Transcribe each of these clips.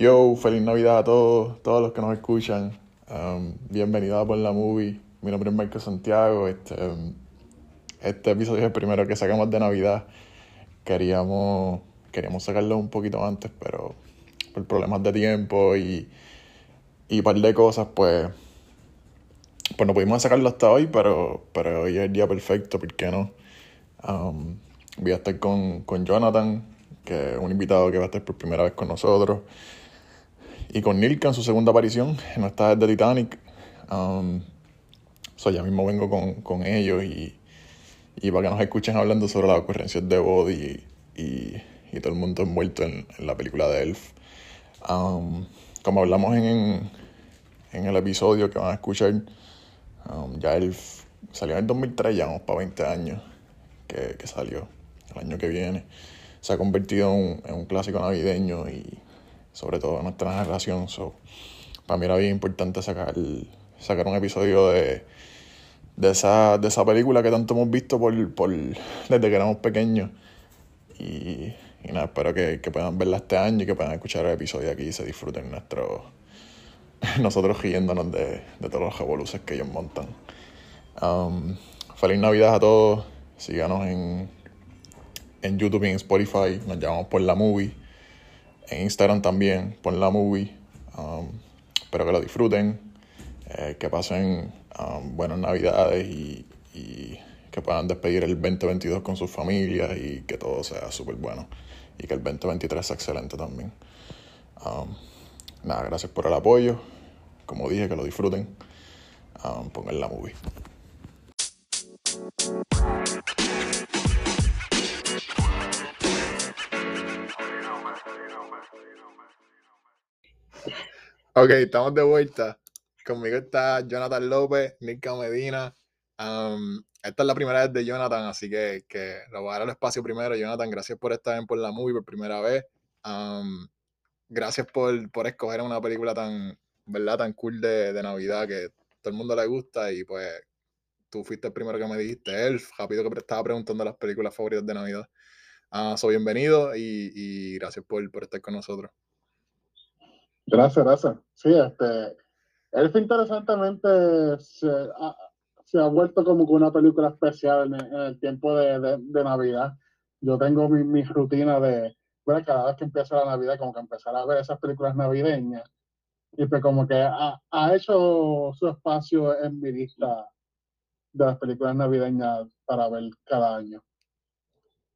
Yo, feliz Navidad a todos, todos los que nos escuchan. Um, bienvenidos a Por la Movie. Mi nombre es Marco Santiago. Este, um, este episodio es el primero que sacamos de Navidad. Queríamos, queríamos sacarlo un poquito antes, pero por problemas de tiempo y, y un par de cosas, pues, pues no pudimos sacarlo hasta hoy, pero, pero hoy es el día perfecto, ¿por qué no? Um, voy a estar con, con Jonathan, que es un invitado que va a estar por primera vez con nosotros. Y con Nilka en su segunda aparición en nuestra de Titanic. Um, so ya mismo vengo con, con ellos y, y, para que nos escuchen hablando sobre las ocurrencias de Body y, y, y, todo el mundo envuelto en, la película de Elf. Um, como hablamos en, en, el episodio que van a escuchar, um, ya Elf salió en el 2003, ya vamos para 20 años que, que salió, el año que viene. Se ha convertido en un clásico navideño y sobre todo nuestra generación. So, para mí era bien importante sacar, sacar un episodio de, de, esa, de esa película que tanto hemos visto por, por, desde que éramos pequeños. Y, y nada, espero que, que, puedan verla este año y que puedan escuchar el episodio aquí y se disfruten nuestro, nosotros riéndonos de, de todos los revoluces que ellos montan. Um, feliz Navidad a todos. Síganos en, en YouTube y en Spotify. Nos llamamos por la movie en Instagram también, pon la movie. Um, espero que lo disfruten, eh, que pasen um, buenas navidades y, que puedan despedir el 2022 con sus familias y que todo sea súper bueno y que el 2023 sea excelente también. Um, nada, gracias por el apoyo. Como dije, que lo disfruten. pongan la movie. Ok, estamos de vuelta. Conmigo está Jonathan López, Nika Medina. Esta es la primera vez de Jonathan, así que, que lo voy a dar el espacio primero. Jonathan, gracias por estar en Por la Movie por primera vez. Gracias por, por escoger una película tan, ¿verdad? tan cool de, de, Navidad que todo el mundo le gusta y pues tú fuiste el primero que me dijiste, Elf, rápido que estaba preguntando las películas favoritas de Navidad. Uh, soy bienvenido y, y gracias por, por estar con nosotros. Gracias, gracias. Sí, este, Elf interesantemente se ha, vuelto como una película especial en, el tiempo de, Navidad. Yo tengo mi, mi rutina de, bueno, cada vez que empieza la Navidad, como que empezar a ver esas películas navideñas. Y pues como que ha, ha hecho su espacio en mi lista de las películas navideñas para ver cada año.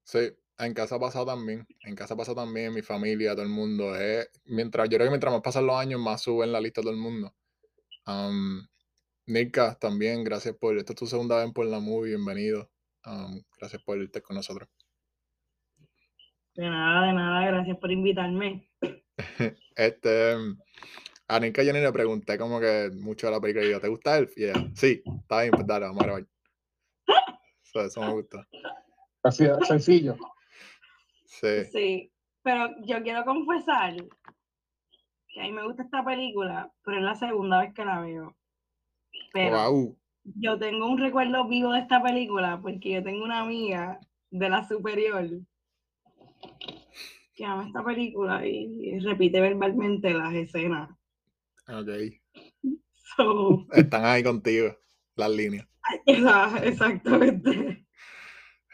Sí, en casa pasa también, en casa pasa también, mi familia, todo el mundo. Es, mientras, yo creo que mientras más pasan los años, más sube en la lista todo el mundo. Um, Nika, también, gracias por, esta es tu segunda vez por la movie, bienvenido. Um, gracias por estar con nosotros. De nada, de nada, gracias por invitarme. este, a Nika yo ni le pregunté como que mucho de la película y yo, ¿te gusta Elf? Y ella, sí, está bien, pues dale, vamos a grabar. So, eso me gusta. Así, sencillo. Sí. Sí, pero yo quiero confesar que a mí me gusta esta película, pero es la segunda vez que la veo. Pero wow. yo tengo un recuerdo vivo de esta película porque yo tengo una amiga de la superior que ama esta película y, repite verbalmente las escenas. Ok. So, Están ahí contigo, las líneas. Exactamente.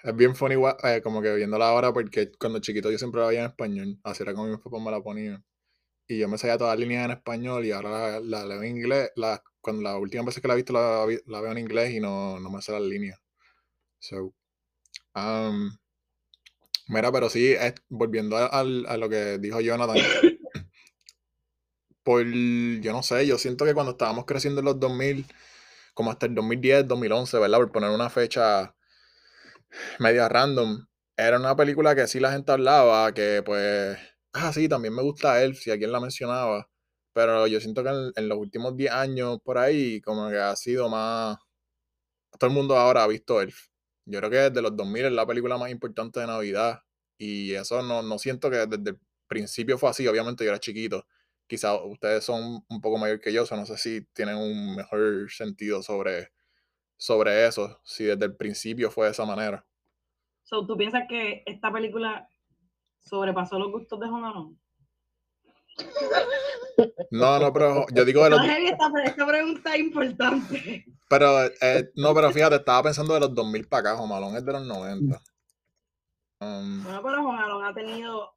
Es bien funny, eh, como que viéndola ahora, porque cuando chiquito yo siempre la veía en español, así era como mis papás me la ponían. Y yo me sabía todas las líneas en español y ahora la, la leo en inglés. La, cuando la última vez que la he visto la, la veo en inglés y no, no me sé las líneas. So, um, mira, pero sí, es, volviendo a, a, a, lo que dijo Jonathan, por, yo no sé, yo siento que cuando estábamos creciendo en los 2000, como hasta el 2010, 2011, ¿verdad? Por poner una fecha media random. Era una película que sí la gente hablaba, que pues, ah, sí, también me gusta Elf, si alguien la mencionaba. Pero yo siento que en, los últimos 10 años por ahí, como que ha sido más. Todo el mundo ahora ha visto Elf. Yo creo que desde los 2000 es la película más importante de Navidad. Y eso no, no siento que desde el principio fue así. Obviamente yo era chiquito. Quizás ustedes son un poco mayor que yo, o sea, no sé si tienen un mejor sentido sobre sobre eso, si desde el principio fue de esa manera. So, ¿Tú piensas que esta película sobrepasó los gustos de Juan No, no, pero yo digo de los... esta, esta pregunta es importante. Pero, eh, no, pero fíjate, estaba pensando de los 2000 para acá, Jomalón es de los 90. Um, bueno, pero Jomalón ha tenido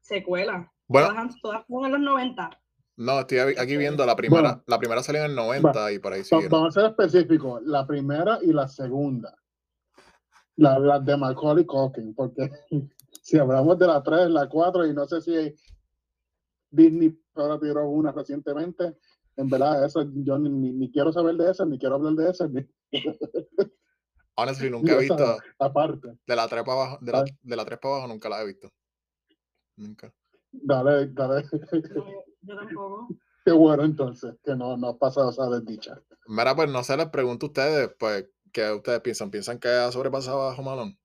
secuelas. Bueno, todas, fueron en los 90. No, estoy aquí viendo la primera. la primera salió en el 90 y por ahí sigue. Vamos a ser específicos. La primera y la segunda. La, la de Macaulay Culkin, porque si hablamos de la 3, la 4 y no sé si Disney ahora tiró una recientemente, en verdad, eso yo ni, ni, quiero saber de esas, ni quiero hablar de esas. Ni... Honestly, nunca he visto. Aparte. De la 3 para abajo, de la, de la 3 para abajo nunca la he visto. Nunca. Dale, dale. Yo tampoco. Qué bueno entonces, que no, no ha pasado esa desdicha. Mira, pues no sé, les pregunto a ustedes, pues, ¿qué ustedes piensan? ¿Piensan que ha sobrepasado a Jomalón?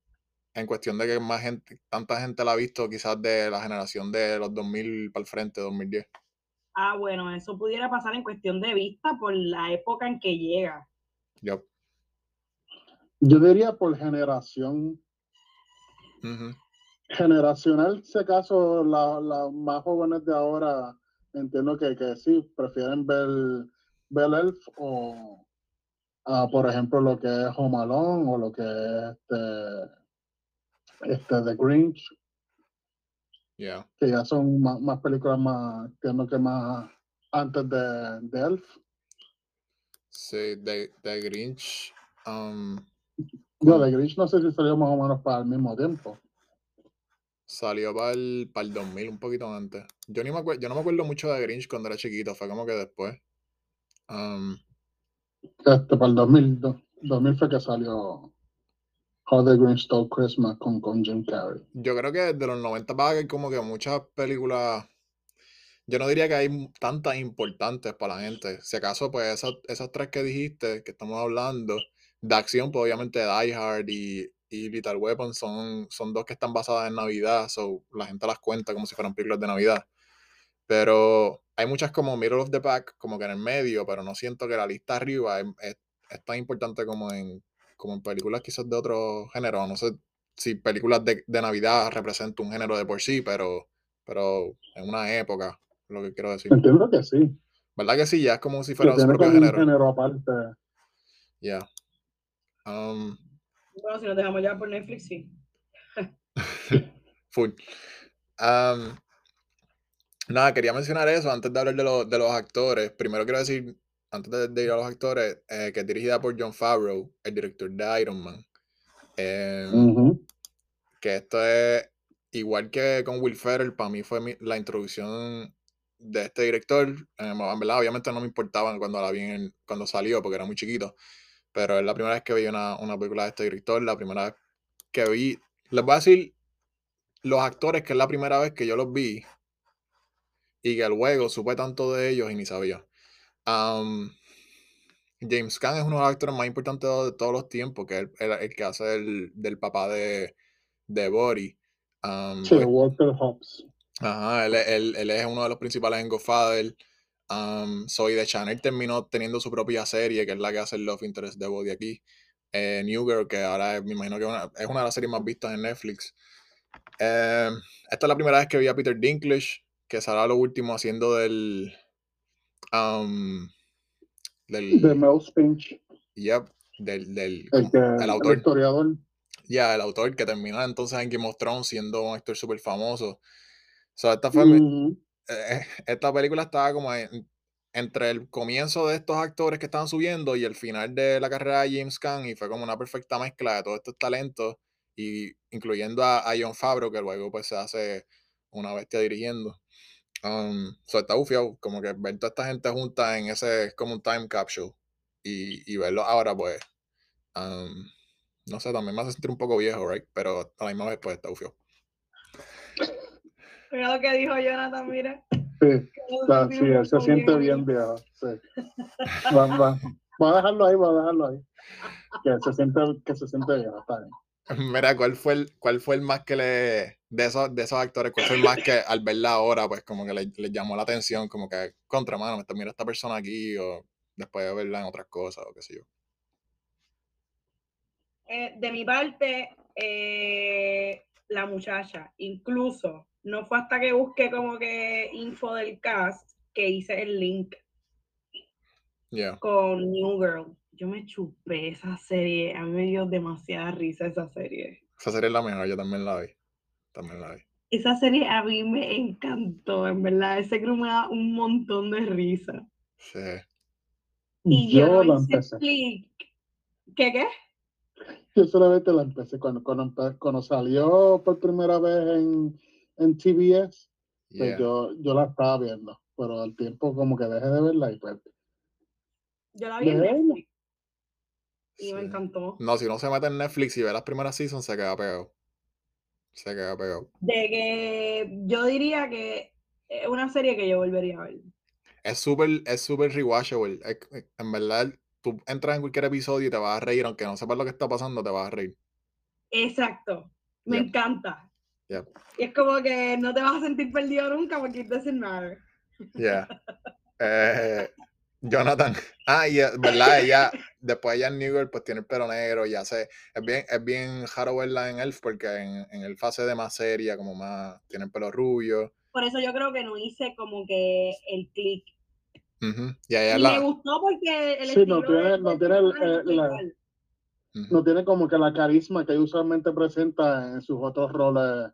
En cuestión de que más gente, tanta gente la ha visto quizás de la generación de los 2000 para el frente, 2010. Ah, bueno, eso pudiera pasar en cuestión de vista por la época en que llega. Yo diría por generación. Generacional, si acaso, las más jóvenes de ahora entiendo que, que sí, prefieren ver, ver Elf o, por ejemplo, lo que es Home Alone o lo que es este, este The Grinch. Que ya son más, películas más, entiendo que más antes de, de Elf. Sí, de, de Grinch. Um, no, de Grinch no sé si salió más o menos para el mismo tiempo. Salió para el, para el 2000, un poquito antes. Yo, ni me yo no me acuerdo mucho de Grinch cuando era chiquito, fue como que después. Um, este, para el 2000, 2000 fue que salió How the Grinch Stole Christmas con, con Jim Carrey. Yo creo que de los 90 para que hay como que muchas películas. Yo no diría que hay tantas importantes para la gente. Si acaso, pues esas, esas tres que dijiste, que estamos hablando, de acción, pues obviamente Die Hard y, y Little Weapon son, son dos que están basadas en Navidad, so la gente las cuenta como si fueran películas de Navidad. Pero hay muchas como Middle of the Pack, como que en el medio, pero no siento que la lista arriba es, tan importante como en, como en películas quizás de otro género. No sé si películas de, Navidad representan un género de por sí, pero, pero en una época, lo que quiero decir. Entiendo que sí. ¿Verdad que sí? Ya es como si fuera su propio género. género aparte. Ya. Um, bueno, si nos dejamos ya por Netflix, sí. Full. nada, quería mencionar eso antes de hablar de, de los actores. Primero quiero decir, antes de, ir a los actores, eh, que es dirigida por John Favreau, el director de Iron Man. Em, que esto es igual que con Will Ferrell, para mí fue la introducción de este director. en verdad, obviamente no me importaba cuando la vi cuando salió, porque era muy chiquito. Pero es la primera vez que vi una, película de este director, la primera vez que vi. Les voy a decir los actores que es la primera vez que yo los vi y que luego supe tanto de ellos y ni sabía. James Caan es uno de los actores más importantes de todos los tiempos, que es el, que hace el, del papá de, de Body. sí, Walter Hobbs. Ajá, él, él, es uno de los principales en Godfather. Um, Soy de Chanel terminó teniendo su propia serie, que es la que hace el Love Interest de Body aquí. Eh, New Girl, que ahora me imagino que es una de las series más vistas en Netflix. Em, esta es la primera vez que vi a Peter Dinklage, que será lo último haciendo del. Um, del de Mel Spinch. Yep, del, del el, autor. historiador. Ya, el autor que termina entonces en Game of Thrones siendo un actor súper famoso. So, esta fue eh, esta película estaba como entre el comienzo de estos actores que estaban subiendo y el final de la carrera de James Caan y fue como una perfecta mezcla de todos estos talentos y incluyendo a, John Favreau que luego pues se hace una bestia dirigiendo. Um, so está bufiado, como que ver toda esta gente junta en ese, como un time capsule y, y verlo ahora pues, um, no sé, también me hace sentir un poco viejo, right? Pero a la misma vez pues está bufiado. Mira lo que dijo Jonathan, mira. Sí, sí, él se siente bien viejo. Sí. Va, va. a dejarlo ahí, va a dejarlo ahí. Que se siente, que se siente bien, está bien. Mira, ¿cuál fue el, cuál fue el más que le, de esos, de esos actores, cuál fue el más que al verla ahora, pues como que le, le llamó la atención, como que, contra mano, mira esta persona aquí, o después de verla en otras cosas, o qué sé yo? Eh, de mi parte, eh, la muchacha, incluso no fue hasta que busqué como que info del cast que hice el link con New Girl. Yo me chupé esa serie, a mí me dio demasiada risa esa serie. Esa serie es la mejor, yo también la vi. También la vi. Esa serie a mí me encantó, en verdad. Ese grupo me da un montón de risa. Sí. Y yo, la empecé. ¿Qué qué? Yo solamente la empecé cuando, cuando, salió por primera vez en, en TBS. Pues yo, yo la estaba viendo, pero al tiempo como que dejé de verla y pues... Yo la vi en Netflix. Y me encantó. No, si uno se mete en Netflix y ve las primeras seasons, se queda pegado. Se queda pegado. De que yo diría que es una serie que yo volvería a ver. Es súper es super rewatchable. en verdad, tú entras en cualquier episodio y te vas a reír, aunque no sepas lo que está pasando, te vas a reír. Exacto. Me encanta. Y es como que no te vas a sentir perdido nunca porque it doesn't matter. Yeah. Eh, Jonathan. Ah, y verdad, ella, después ella en New pues tiene el pelo negro, ya sé. Es bien, es bien raro verla en Elf, porque en, en Elf hace de más seria, como más, tiene el pelo rubio. Por eso yo creo que no hice como que el click. Y, me gustó porque el sí, no tiene, no tiene, el, no tiene como que la carisma que usualmente presenta en sus otros roles.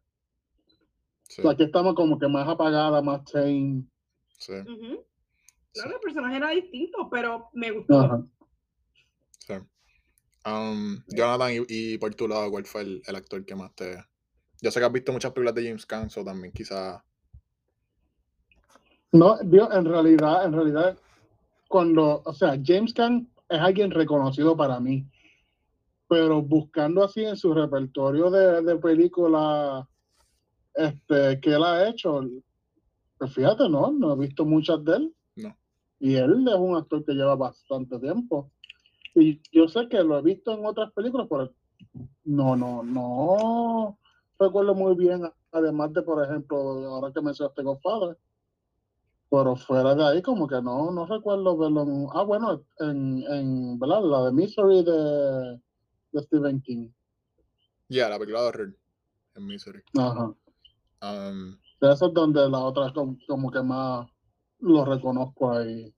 aquí estamos como que más apagada, más tame. Sí. Claro, el personaje era distinto, pero me gustó. Sí. Um, Jonathan, y, por tu lado, ¿cuál fue el, actor que más te...? Yo sé que has visto muchas películas de James Caan, o también quizá... No, en realidad, en realidad, cuando, o sea, James Caan es alguien reconocido para mí, pero buscando así en su repertorio de, de películas este, que él ha hecho, pues fíjate, no, no he visto muchas de él. Y él es un actor que lleva bastante tiempo. Y yo sé que lo he visto en otras películas, pero no, no, no recuerdo muy bien, además de, por ejemplo, ahora que mencionaste Godfather. Pero fuera de ahí, como que no, no recuerdo verlo. En, ah, bueno, en, en ¿verdad? La de Misery de, de Stephen King. Ya, la película de horror en Misery. Ajá. Um, Eso es donde la otra como que más lo reconozco ahí.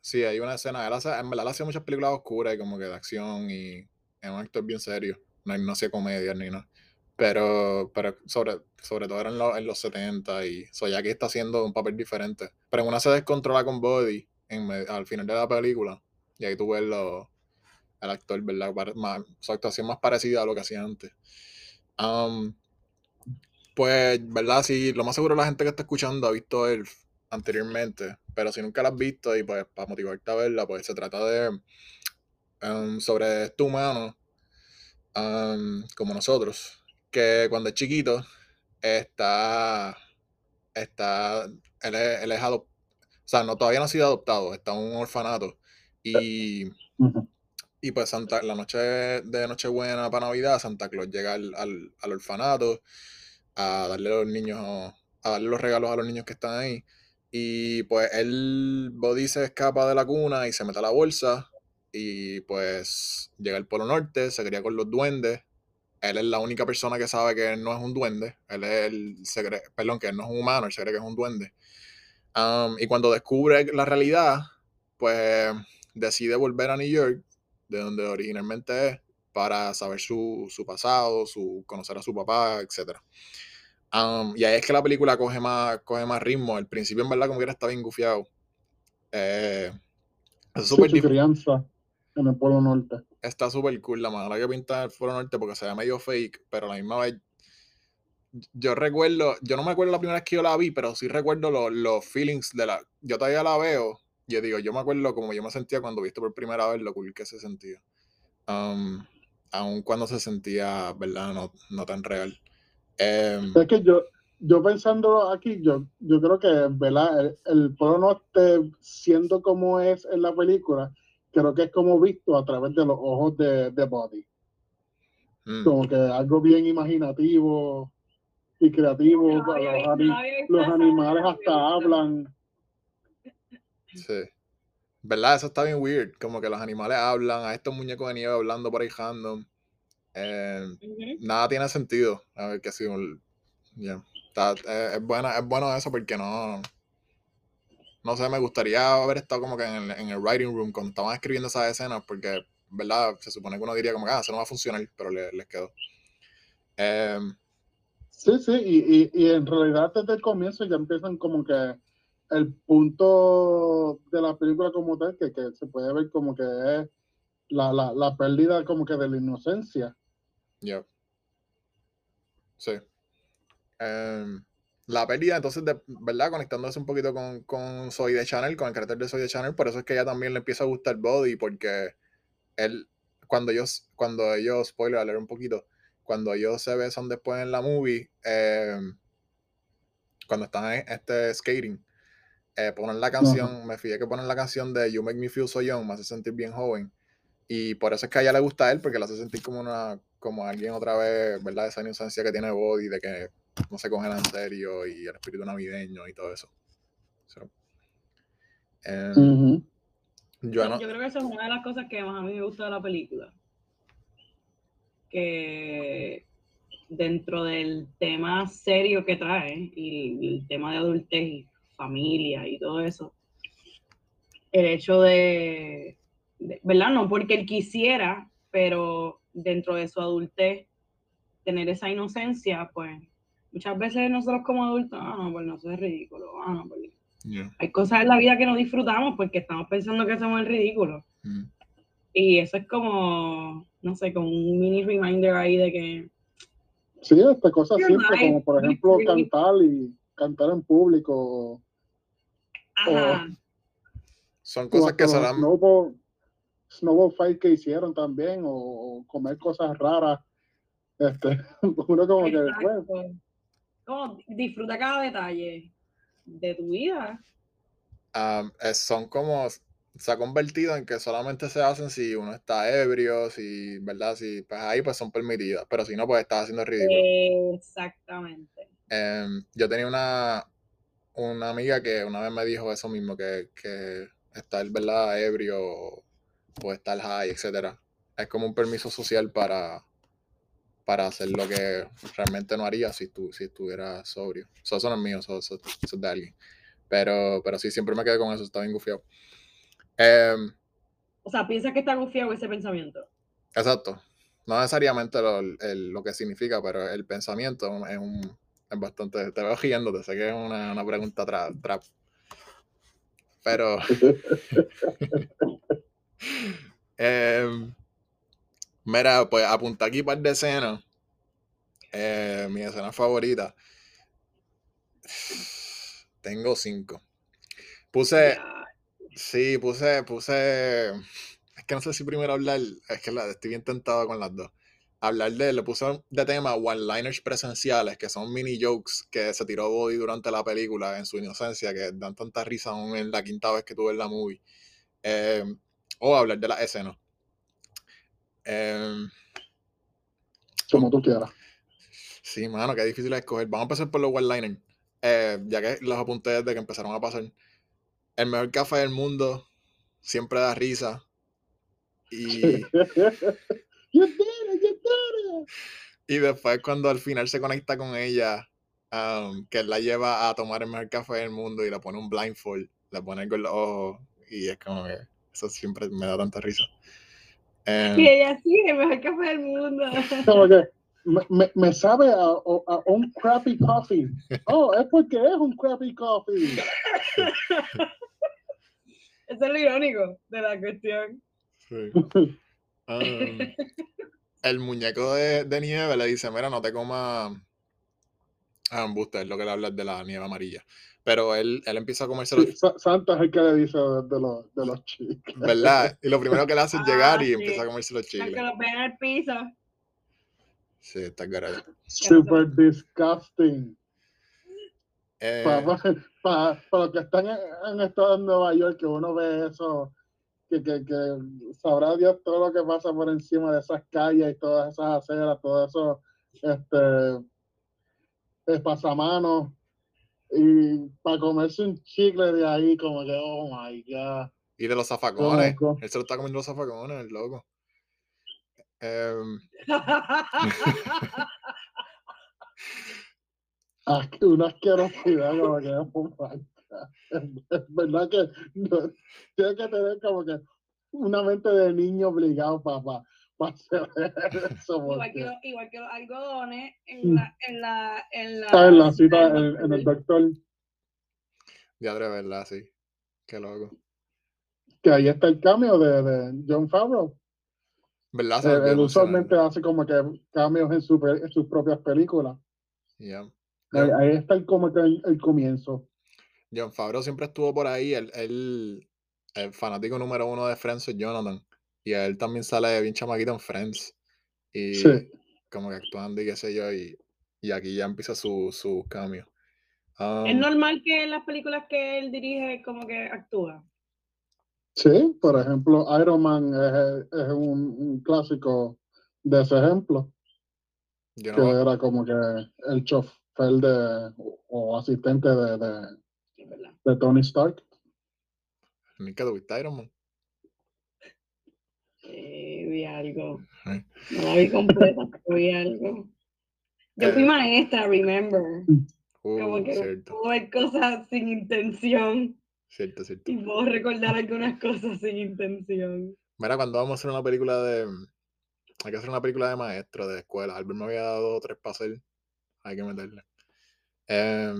Sí, hay una escena. Él hace, en verdad, hace muchas películas oscuras y como que de acción y es un actor bien serio. No, no hacía comedia ni nada. Pero, pero sobre, sobre todo era en, los 70 y so, ya que está haciendo un papel diferente. Pero en una se descontrola con Body en, al final de la película. Y ahí tú ves lo, el actor, ¿verdad? Más, su actuación más parecida a lo que hacía antes. Pues, ¿verdad? Sí, lo más seguro la gente que está escuchando ha visto el anteriormente, pero si nunca la has visto y pues para motivarte a verla, pues se trata de um, sobre este humano um, como nosotros, que cuando es chiquito está, está, él es, él o sea, no, todavía no ha sido adoptado, está en un orfanato y, y pues Santa, la noche de Nochebuena para Navidad, Santa Claus llega al, al, al orfanato a darle a los niños, a darle los regalos a los niños que están ahí. Y pues él, Body se escapa de la cuna y se mete a la bolsa. Y pues llega al Polo Norte, se cría con los duendes. Él es la única persona que sabe que él no es un duende. Él es el perdón, que él no es un humano, él se cree que es un duende. y cuando descubre la realidad, pues decide volver a New York, de donde originalmente es, para saber su, su pasado, su, conocer a su papá, etcétera y ahí es que la película coge más, coge más ritmo. El principio, en verdad, como que era está bien gufiado. Eh, es súper crianza en el Polo Norte. Está súper cool la manera que pinta el Polo Norte porque se ve medio fake, pero a la misma vez. Yo recuerdo, yo no me acuerdo la primera vez que yo la vi, pero sí recuerdo los, feelings de la. Yo todavía la veo. Yo digo, yo me acuerdo como yo me sentía cuando viste por primera vez lo cool que se sentía. Um, aun cuando se sentía, ¿verdad? No, no tan real. Em, es que yo, yo pensando aquí, yo, yo creo que ¿verdad? el, el Polo Norte, siendo como es en la película, creo que es como visto a través de los ojos de, de Body. Mm. Como que algo bien imaginativo y creativo. los, animales hasta hablan. Sí. ¿Verdad? Eso está bien weird. Como que los animales hablan, a estos muñecos de nieve hablando por ahí random. Eh, nada tiene sentido. A ver qué ha sido. eh, es, buena, es bueno eso porque no. No sé, me gustaría haber estado como que en el, en el writing room cuando estaban escribiendo esas escenas, porque, ¿verdad? Se supone que uno diría como que, ah, eso no va a funcionar, pero les quedó. Em, sí, sí, y, y, y en realidad desde el comienzo ya empiezan como que el punto de la película como tal, que, que se puede ver como que es la, la, la pérdida como que de la inocencia. Ya. Sí. Em, la pérdida, entonces, de, ¿verdad? Conectándose un poquito con, con Soy de Channel, con el carácter de Soy de Channel, por eso es que ella también le empieza a gustar Body, porque él, cuando ellos, cuando ellos, spoiler, a leer un poquito, cuando ellos se besan después en la movie, em, cuando están en este skating, eh, ponen la canción, me fijé que ponen la canción de You Make Me Feel So Young, me hace sentir bien joven. Y por eso es que a ella le gusta a él, porque le hace sentir como una como alguien otra vez, ¿verdad? Esa inocencia que tiene Body, de que no se congela en serio y el espíritu navideño y todo eso. Em, yo, yo, creo que eso es una de las cosas que más a mí me gusta de la película. Que dentro del tema serio que trae y el tema de adultez y familia y todo eso, el hecho de, ¿verdad? No porque él quisiera, pero dentro de su adultez, tener esa inocencia, pues muchas veces nosotros como adultos, ah, no, pues no, eso es ridículo, ah, no, pues Hay cosas en la vida que no disfrutamos porque estamos pensando que somos el ridículo. Mm. Y eso es como, no sé, como un mini reminder ahí de que... Sí, estas cosas simples, como por ejemplo cantar y cantar en público son cosas que se dan. Snowball, snowball fight que hicieron también, o, comer cosas raras. Este, uno como que. Como disfruta cada detalle de tu vida. son como se ha convertido en que solamente se hacen si uno está ebrio, si, ¿verdad? Si, pues ahí pues son permitidas, pero si no, pues estás haciendo ridículo. Exactamente. Em, yo tenía una, una amiga que una vez me dijo eso mismo, que, que estar, ¿verdad?, ebrio o estar high, etcétera. Es como un permiso social para, para hacer lo que realmente no haría si, tú, si estuviera sobrio. Eso, no es mío, eso, es de alguien. Pero, pero sí, siempre me quedé con eso, está bien gufiado. Em, o sea, piensas que está gufiado ese pensamiento. Exacto. No necesariamente lo, lo que significa, pero el pensamiento es un, es bastante. Te veo riendo, te sé que es una, una pregunta trap. Pero. Em, mira, pues apunta aquí par de escenas. Eh, mi escena favorita. Tengo cinco. Puse. Sí, puse, puse. Es que no sé si primero hablar. Es que la, estoy bien tentado con las dos hablar de, le puse de tema one-liners presenciales, que son mini jokes que se tiró Body durante la película en su inocencia, que dan tanta risa aún en la quinta vez que tuve en la movie. Eh, o hablar de la escena. Eh, Como tú quieras. Sí, mano, qué difícil es escoger. Vamos a empezar por los one-liners. Eh, ya que los apunté desde que empezaron a pasar. El mejor café del mundo siempre da risa. Y Y después cuando al final se conecta con ella, que él la lleva a tomar el mejor café del mundo y le pone un blindfold, le pone con los ojos y es como que eso siempre me da tanta risa. Y ella sí, el mejor café del mundo. me, me, sabe a, un crappy coffee. Oh, es porque es un crappy coffee. Eso es lo irónico de la cuestión. Sí. el muñeco de, nieve le dice, mira, no te comas ah, es lo que le habla de la nieve amarilla. Pero él, él empieza a comerse los... Santa es el que le dice de, los, de los chicles. ¿Verdad? Y lo primero que le hace es llegar y ah, empieza a comerse los chicles. Que los ven en el piso. Sí, está carajo. Super disgusting. Eh... Para, los que están en, en estado de Nueva York, que uno ve eso que, que, que, sabrá Dios todo lo que pasa por encima de esas calles y todas esas aceras, todo eso, este, pasamanos. Y para comerse un chicle de ahí, como que, oh my God. Y de los zafacones. Él se lo está comiendo los zafacones, el loco. Em, una asquerosidad como que es verdad que tiene que tener como que una mente de niño obligado eso. Igual, que, igual que los algodones en mm. la, en la, en la, ah, en la cita en, el doctor. Ya de verdad, sí. Qué loco. Que ahí está el cambio de, de John Favreau. ¿Verdad? Eh, él usualmente hace como que cambios en, su, en sus propias películas. Ahí, está el, como que el, comienzo. John Favreau siempre estuvo por ahí. el fanático número uno de Friends es Jonathan. Y él también sale bien chamaquito en Friends. Y como que actuando y qué sé yo. Y, y aquí ya empieza su, su cambio. ¿Es um, normal que en las películas que él dirige como que actúa? Sí, por ejemplo, Iron Man es, es un, un, clásico de ese ejemplo. que era como que el chofer de, o asistente de, de, de Tony Stark. ¿Nunca tuviste Iron Man? Vi algo. No la vi completa, pero vi algo. Yo fui maestra, remember. Uh, como que puedo ver cosas sin intención. Cierto, cierto. Y puedo recordar algunas cosas sin intención. Mira, cuando vamos a hacer una película de. Hay que hacer una película de maestro de escuela. Albert me había dado tres para hacer. Hay que meterle. Eh,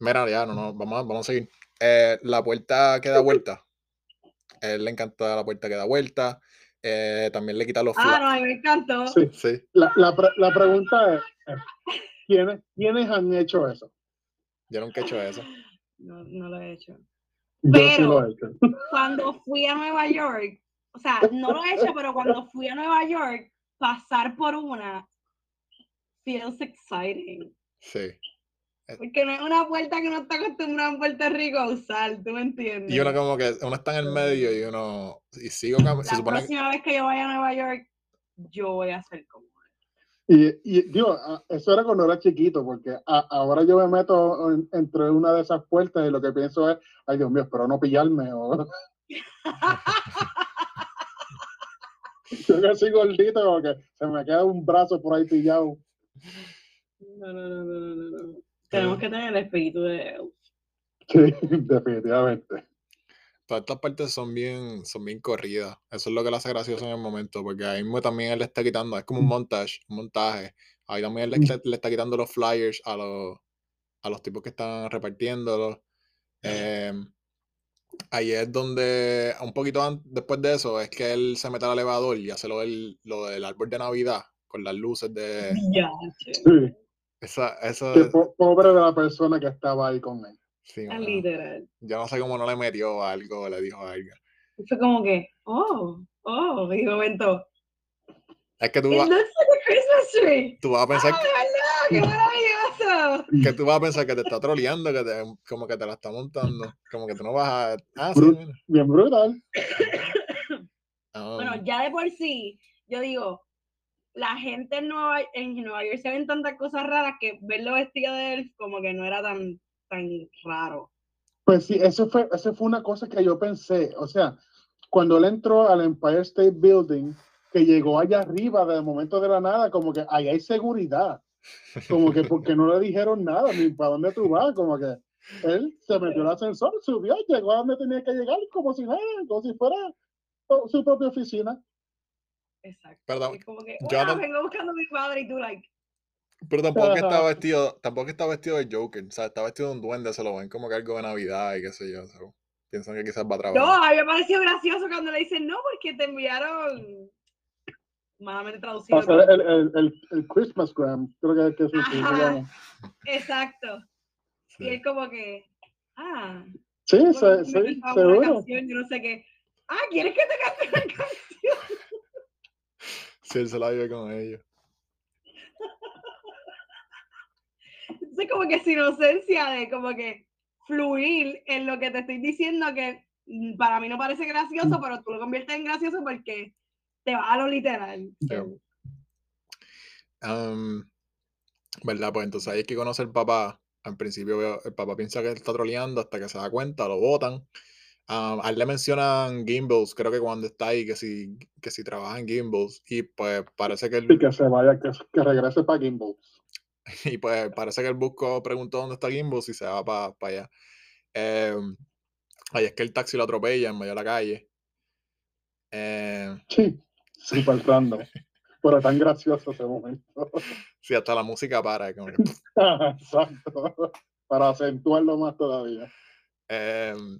mira, ya, no, no, vamos, vamos a seguir. Eh, la puerta que da vuelta. A él le encanta la puerta que da vuelta. Eh, también le quita los Ah, no, a mí me encantó. Sí, sí. La, la, la pregunta es: ¿quiénes, ¿quiénes han hecho eso? Yo nunca he hecho eso. No, no lo he hecho. Pero cuando fui a Nueva York, o sea, no lo he hecho, pero cuando fui a Nueva York, pasar por una feels exciting. Sí. Porque no es una puerta que uno está acostumbrado en Puerto Rico a usar, ¿tú me entiendes? Y uno como que uno está en el medio y uno y sigo La próxima vez que yo vaya a Nueva York, yo voy a hacer como y, y digo, eso era cuando era chiquito, porque ahora yo me meto entre una de esas puertas y lo que pienso es, ay Dios mío, espero no pillarme. O... yo que soy gordito, porque se me queda un brazo por ahí pillado. No, no, no, no, no, no. Tenemos que tener el espíritu de Sí, definitivamente. Todas estas partes son bien, son bien corridas. Eso es lo que le hace gracioso en el momento, porque ahí mismo también él le está quitando, es como un montaje, un montaje. Ahí también él le, está quitando los flyers a los, a los tipos que están repartiéndolos. Em, ahí es donde, un poquito después de eso, es que él se mete al elevador y hace lo del, lo del árbol de Navidad con las luces de... Ya, Esa, esa... pobre de la persona que estaba ahí con él. Sí, literal. Yo no sé cómo no le metió algo, le dijo algo. fue como que, oh, oh, y de momento. Es que tú vas. Tú vas a pensar. ¡Oh, que, ¡Qué maravilloso! Que tú vas a pensar que te está troleando, que te, como que te la está montando. Como que tú no vas a. Ah, sí, Bien brutal. Bueno, ya de por sí, yo digo, la gente en Nueva, en Nueva York se ven tantas cosas raras que verlo vestido de él como que no era tan tan raro. Pues sí, eso fue, eso fue una cosa que yo pensé. O sea, cuando él entró al Empire State Building, que llegó allá arriba de momento de la nada, como que ahí hay seguridad. Como que porque no le dijeron nada, ni para dónde tú vas, como que él se metió el ascensor, subió, llegó a donde tenía que llegar, como si nada, como si fuera su propia oficina. Exacto. Perdón. como que, yo vengo buscando a mi padre y tú, like, pero tampoco estaba vestido, tampoco está vestido de Joker, o sea, está vestido de un duende, se lo ven como que algo de Navidad y qué sé yo. piensan que quizás va a trabajar. No, a mí me pareció gracioso cuando le dicen no, porque te enviaron malamente traducido. el, el, el, el, Christmas Gram, creo que, que es el Exacto. Y él como que, ah. Sí, sí, sí, seguro. Canción, yo no sé qué. Ah, ¿quieres que te cante la canción? Sí, él se la vive con ellos. Entonces, como que es inocencia de como que fluir en lo que te estoy diciendo que mm, para mí no parece gracioso, pero tú lo conviertes en gracioso porque te va a lo literal. ¿Verdad? Pues entonces hay que conocer al papá. Al principio el papá piensa que está troleando hasta que se da cuenta, lo botan. A él le mencionan Gimbals, creo que cuando está ahí, que si, que si trabaja en Gimbals, y pues parece que él... que se vaya, que, que regrese para Gimbals. Y pues parece que el busco preguntó dónde está Gimbus y se va para allá. Em, ahí es que el taxi lo atropella en medio de la calle. Eh, sí, súper random. Pero tan gracioso ese momento. Sí, hasta la música para. Exacto. Para acentuarlo más todavía. Em,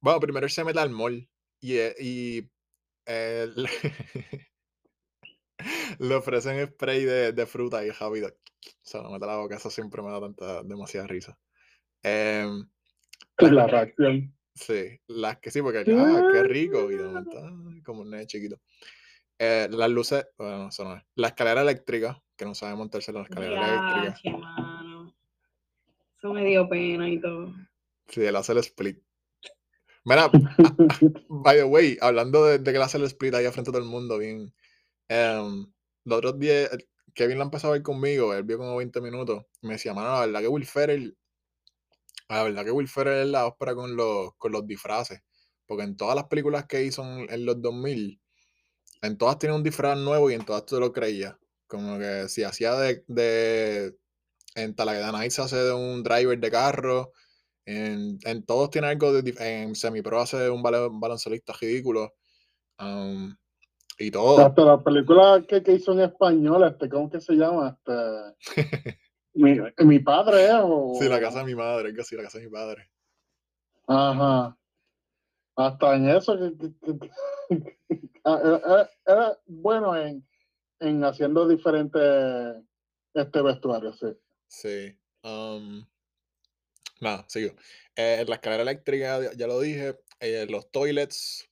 bueno, primero se mete al mall y, eh, y eh, le ofrecen spray de, de fruta y Javi se lo mete a la boca. Eso siempre me da tanta, demasiada risa. Eh, la reacción. Sí, las que sí, porque ah, qué rico, y de momento, como un nene chiquito. Eh, las luces, bueno, eso no es. La escalera eléctrica, que no sabe montarse en la escalera eléctrica. Mano. Eso me dio pena y todo. Sí, él hace el split. Mira, by the way, hablando de, que él hace el split ahí frente a todo el mundo, bien. Um, los otros días, Kevin la empezó a ver conmigo, él vio como 20 minutos. Y me decía, mano, la verdad que Will Ferrell la verdad que Will Ferrell es la ópera con los, con los disfraces. Porque en todas las películas que hizo en, los 2000, en todas tiene un disfraz nuevo y en todas tú lo creías. Como que si hacía de, de en Talagueda Nights hace de un driver de carro. En, en todos tiene algo de en Semipro hace un, baloncelista ridículo. Um, y todo. Hasta la película que, que, hizo en español, este, ¿cómo que se llama? Este, Mi, mi padre, ¿eh? Sí, la casa de mi madre, sí, la casa de mi padre. Ajá. Hasta en eso, era, era, bueno en, en, haciendo diferentes este vestuario, sí. Sí. Um, nada, sigo. Eh, la escalera eléctrica, ya lo dije. Eh, los toilets.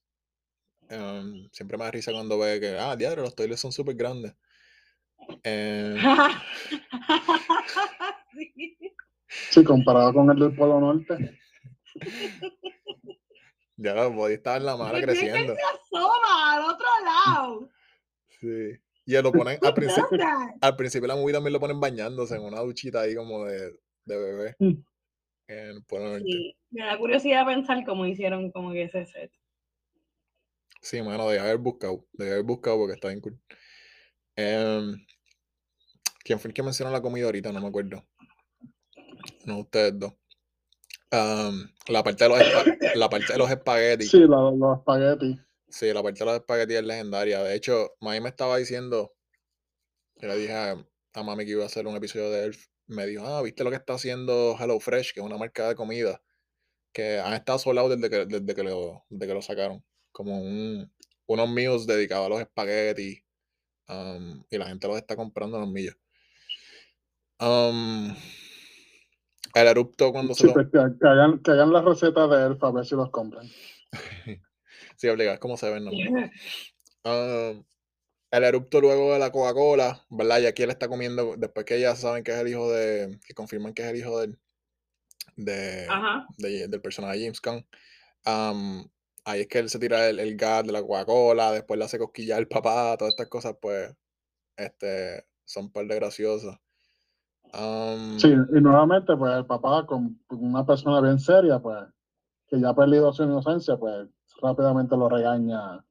Um, siempre me da risa cuando ve que, ah, diablo, los toilets son súper grandes. Eh, sí. comparado con el del Polo Norte. Ya, Body estaba en la mala creciendo. Se asoma al otro lado. Sí. Y lo ponen al principio. al principio la movie también lo ponen bañándose en una duchita ahí como de, de bebé. En Polo Norte. Sí, me da curiosidad pensar cómo hicieron como que ese set. Sí, mano, de haber buscado. De haber buscado porque está bien cool. Em, ¿Quién fue el que mencionó la comida ahorita? No me acuerdo. No, ustedes dos. la, parte de los la parte de los espaguetis. Sí, los espaguetis. Sí, la parte de los espaguetis es legendaria. De hecho, Mami me estaba diciendo, yo le dije a, mami que iba a hacer un episodio de Elf. Me dijo, ah, ¿viste lo que está haciendo HelloFresh, que es una marca de comida? Que han estado solados desde que, desde que, lo, desde que lo sacaron. Como un, unos míos dedicados a los espaguetis. y la gente los está comprando en los millos. Um, el erupto cuando se pues, que, hagan, que, hagan, la receta de él para ver si los compran. sí, obligas, como se ven, ¿no? Um, el erupto luego de la Coca-Cola, ¿verdad? Y aquí él está comiendo, después que ya saben que es el hijo de, que confirman que es el hijo de, de, de del personaje James Gunn. Um, ahí es que él se tira el, el gas de la Coca-Cola, después le hace cosquillar al papá, todas estas cosas, pues, este, son par de graciosas sí, y nuevamente, pues el papá, con una persona bien seria, pues, que ya ha perdido su inocencia, pues rápidamente lo regaña.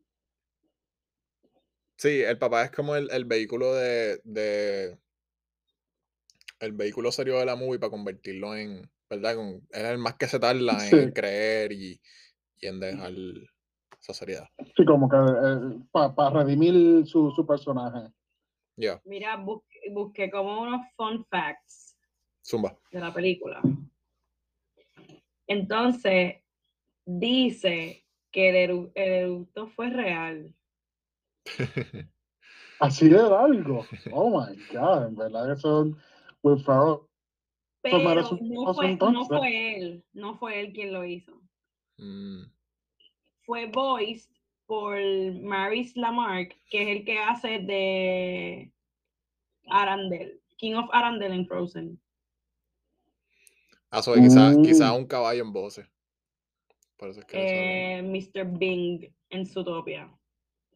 Sí, el papá es como el, el vehículo de, de, El vehículo serio de la movie para convertirlo en. ¿Verdad? es el más que se tarda en creer y, y, en dejar esa seriedad. Sí, como que eh, para redimir su, su personaje. Mira, busqué, como unos fun facts de la película. Entonces, dice que el, eructo fue real. Así de algo. Oh my God, en verdad que son Will Pero no fue, no fue, él, no fue él quien lo hizo. Mm. Fue voiced por Maris Lamarck, que es el que hace de Arandel, King of Arandel en Frozen. Ah, so, quizá, quizá, un caballo en voces. eh, Mr. Bing en Zootopia.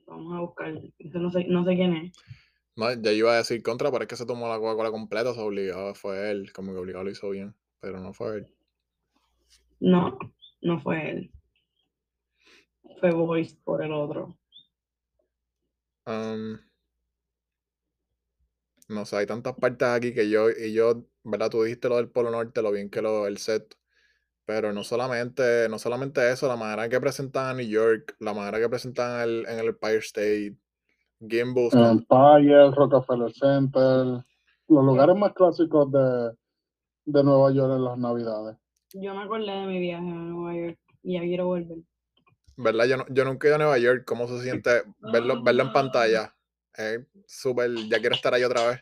Vamos a buscar. No sé, no sé quién es. No, ya iba a decir contra, pero es que se tomó la Coca-Cola completa, se obligado, fue él, como que obligado lo hizo bien, pero no fue él. No, no fue él fue voiced por el otro. Um, No sé, hay tantas partes aquí que yo, y yo, ¿verdad? Tú dijiste lo del Polo Norte, lo bien que lo, el set. Pero no solamente, no solamente eso, la manera en que presentan a New York, la manera que presentan el, en el Empire State, Gimbals. Empire, Rockefeller Center, los lugares más clásicos de, de Nueva York en las Navidades. Yo me acordé de mi viaje a Nueva York y ya quiero volver. ¿Verdad? Yo, no, yo nunca he ido a Nueva York. ¿Cómo se siente verlo, verlo en pantalla? Eh, súper, ya quiero estar ahí otra vez.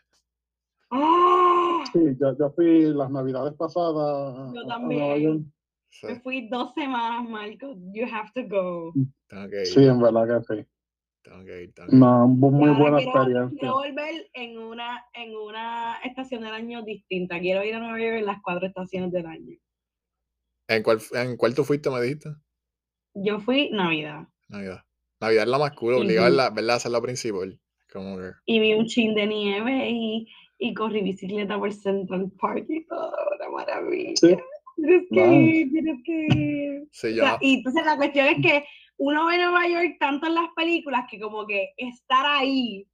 ¡Ah! Sí, yo, yo fui las Navidades pasadas. Yo también. Sí, Me fui dos semanas, Marco. You have to go. tengo que ir. Sí, en verdad que sí. Tengo que ir, tengo que ir. No, muy buena quiero, experiencia. quiero volver en una, en una estación del año distinta. Quiero ir a Nueva York en las cuatro estaciones del año. ¿En cuál, ¿En cuál tú fuiste, me dijiste? Yo fui Navidad Navidad. Navidad es la más cool, obligado, Ujú. ¿verdad? ¿verdad? Esa es la principal. Como que. y vi un chin de nieve y, y corrí bicicleta por Central Park y todo, una maravilla. Sí. Tienes que ir, tienes que ir. Sí, O yo sea, no- y entonces la cuestión es que uno ve Nueva York tanto en las películas que como que estar ahí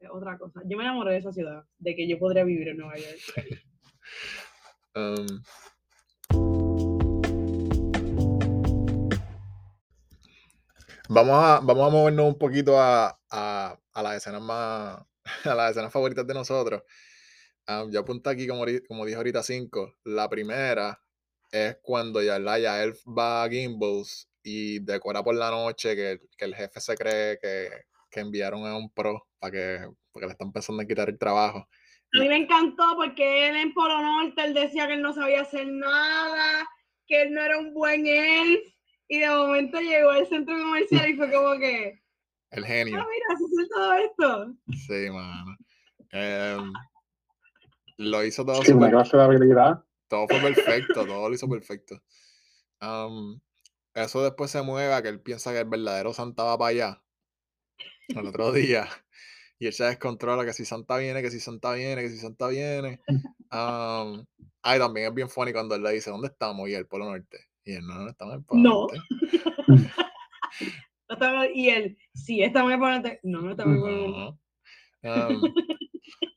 es otra cosa. Yo me enamoré de esa ciudad, de que yo podría vivir en Nueva York. um, Vamos a, vamos a movernos un poquito a, a, a las escenas más, a las escenas favoritas de nosotros. Ah, yo apunté aquí, como, como dije ahorita, cinco. La primera es cuando ya, la- ya él va a Gimbals y decora por la noche que, que el jefe se cree que, que enviaron a un pro para que, porque le están pensando en quitar el trabajo. A mí me encantó porque él en Polo Norte él decía que él no sabía hacer nada, que él no era un buen elf. Y de momento llegó al centro comercial y fue como que, El ah, genio. mira, se hace todo esto. Sí, mano. Em, lo hizo todo Sí, una súper clase de habilidad. Todo fue perfecto, todo lo hizo perfecto. Eso después se mueve a que él piensa que el verdadero Santa va para allá. El otro día. Y él se descontrola que si Santa viene, que si Santa viene, que si Santa viene. Am, ay, también es bien funny cuando él le dice, ¿dónde estamos? Y el Polo Norte. Y él, no, no estamos en el Polo No. Norte. No Y él, sí, está muy importante. No, no está muy importante. No. Am,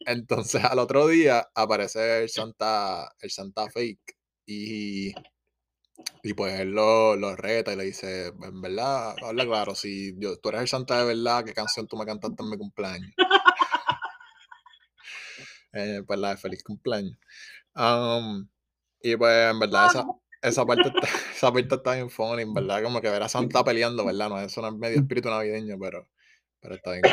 entonces al otro día aparece el Santa, el Santa fake y, y pues él lo, lo reta y le dice, en verdad, habla claro, si yo, tú eres el Santa de verdad, ¿qué canción tú me cantaste en mi cumpleaños? Eh, pues la de feliz cumpleaños. Am, y pues en verdad esa, esa parte está, esa parte está bien funny, en verdad, como que ver a Santa peleando, ¿verdad? No, eso no es medio espíritu navideño, pero, pero está bien.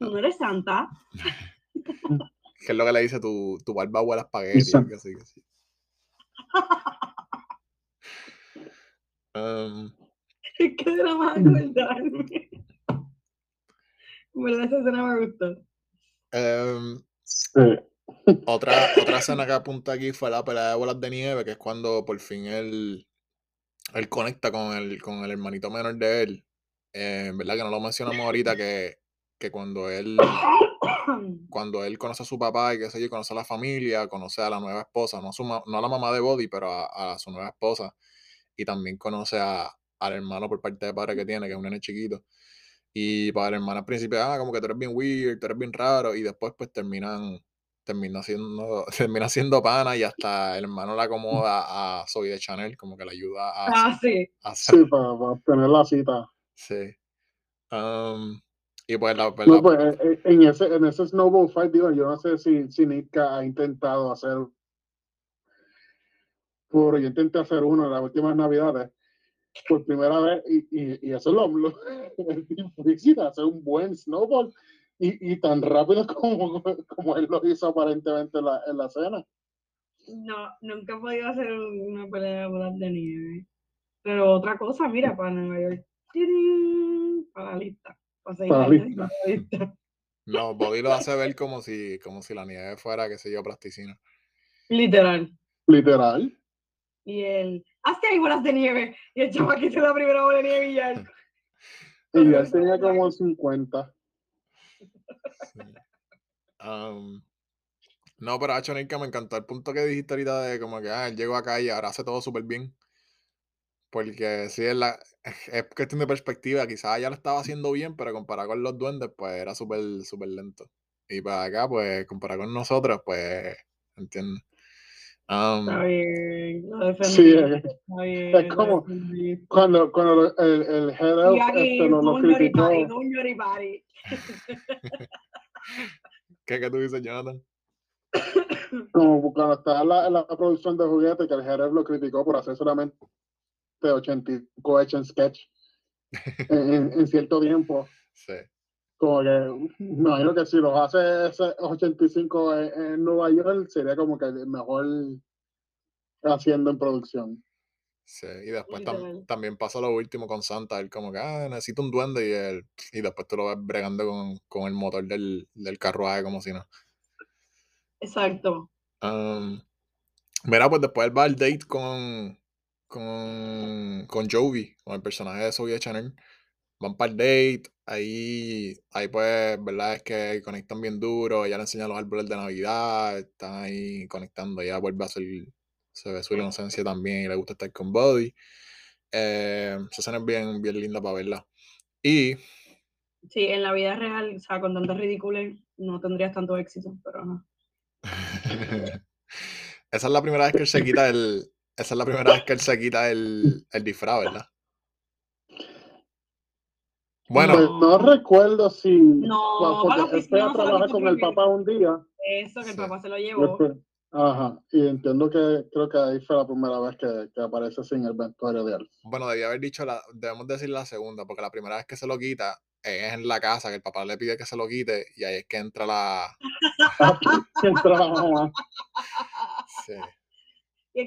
Tú no eres santa. ¿Qué es lo que le dice? Tu, tu barba huele a espagueti. Que sí, que sí. Um, Es que era más acordarme. En verdad, esa escena me gustó. um, Sí. otra, otra escena que apunta aquí fue la pelea de bolas de nieve, que es cuando por fin él, él conecta con el, con el hermanito menor de él. Eh, ¿Verdad? Que no lo mencionamos ahorita, que, que cuando él cuando él conoce a su papá y qué sé yo, conoce a la familia, conoce a la nueva esposa, no a, su ma- no a la mamá de Body, pero a, a su nueva esposa, y también conoce a, al hermano por parte de padre que tiene, que es un nene chiquito. Y para el hermano al principio, ah, como que tú eres bien weird, tú eres bien raro, y después pues terminan, termina siendo, termina siendo pana y hasta el hermano la acomoda a Zoe de Chanel, como que le ayuda a, Ah, sí. a Sí, para, para obtener la cita. sí. Um, y pues la, pues, No, la- pues eh, eh, en ese, en ese Snowball Fight, digo, yo no sé si, si Nitka ha intentado hacer. Pero yo intenté hacer uno en las últimas navidades por primera vez y, y, y eso es lo, lo es difícil, hacer un buen snowball y, y tan rápido como, como él lo hizo aparentemente en la, en la escena. No, nunca he podido hacer una pelea de bolas de nieve. Pero otra cosa, mira, para Nueva York. ¡Tirín! Para la lista. No, Body lo hace ver como si, como si la nieve fuera, qué sé yo, plasticina. Literal. Literal. Y él, hazte ahí bolas de nieve. Y el chamaquito hizo la primera bola de nieve y ya. Y ya tenía como 50. Sí. Am, no, pero Hacho Nika me encantó el punto que dijiste ahorita de como que ah, él llegó acá y ahora hace todo súper bien. Porque sí, es, la, es cuestión de perspectiva. Quizás ya lo estaba haciendo bien, pero comparado con los duendes, pues era súper, súper lento. Y para acá, pues, comparado con nosotros, pues, ¿entiendes? Um, Está bien, lo Sí, defendí. es, Está bien, es como defendí. cuando, cuando el, el head aquí, este, lo, lo criticó. yoripari. ¿Qué, ¿Qué tú dices, Jonathan? Como cuando estaba en la, en la producción de juguetes, que el head elf lo criticó por hacer solamente 85 action sketch en, en- en cierto tiempo. Sí. Como que, me imagino que si los hace ese 85 en, en Nueva York, sería como que el mejor haciendo en producción. Sí, y después tam- también pasa lo último con Santa, él como que, ah, necesito un duende y él, y después tú lo ves bregando con, con el motor del, del carruaje como si no. Exacto. Um, mira, pues después él va al date con, con, con Jovi, con el personaje de Zoe Chanel. Van para el date, ahí, ahí pues, verdad es que conectan bien duro, ella le enseña los árboles de Navidad, están ahí conectando, ella vuelve a ser, se ve su inocencia también y le gusta estar con Buddy. Eh, esa escena es bien, bien linda para verla. Y Sí, en la vida real, o sea, con tantas ridículas, no tendrías tanto éxito, pero ajá. esa es la primera vez que él se quita el, esa es la primera vez que él se quita el, el disfraz, ¿verdad? Bueno, Pues no recuerdo si. No, porque bueno, él fue a trabajar con el papá un día. Eso que el Sí. papá se lo llevó. después- ajá. Y entiendo que creo que ahí fue la primera vez que, que aparece sin el vestuario de él. Bueno, debía haber dicho, la, debemos decir la segunda, porque la primera vez que se lo quita es en la casa, que el papá le pide que se lo quite, y ahí es que entra la... Entra la mamá. Sí,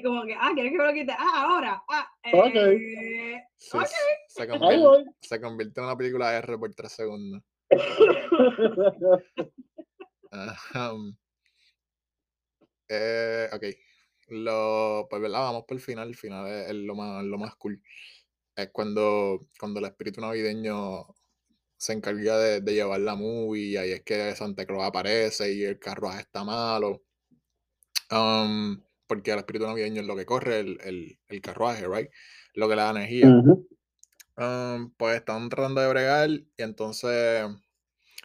Como que, ah, ¿quieres que me lo quite? Ah, ahora. Ah, Ok. eh, sí, Ok. se, convierte, se convierte en una película R por tres segundos. Ajá. Eh, ok. Lo, pues, ¿verdad? Vamos por el final. El final es, es lo más, lo más cool. Es cuando, cuando el espíritu navideño se encarga de, de llevar la movie y ahí es que Santa Claus aparece y el carruaje está malo. Um, porque el espíritu navideño es lo que corre el, el, el carruaje, ¿right? Lo que le da energía. Ujú. Um, pues están tratando de bregar y entonces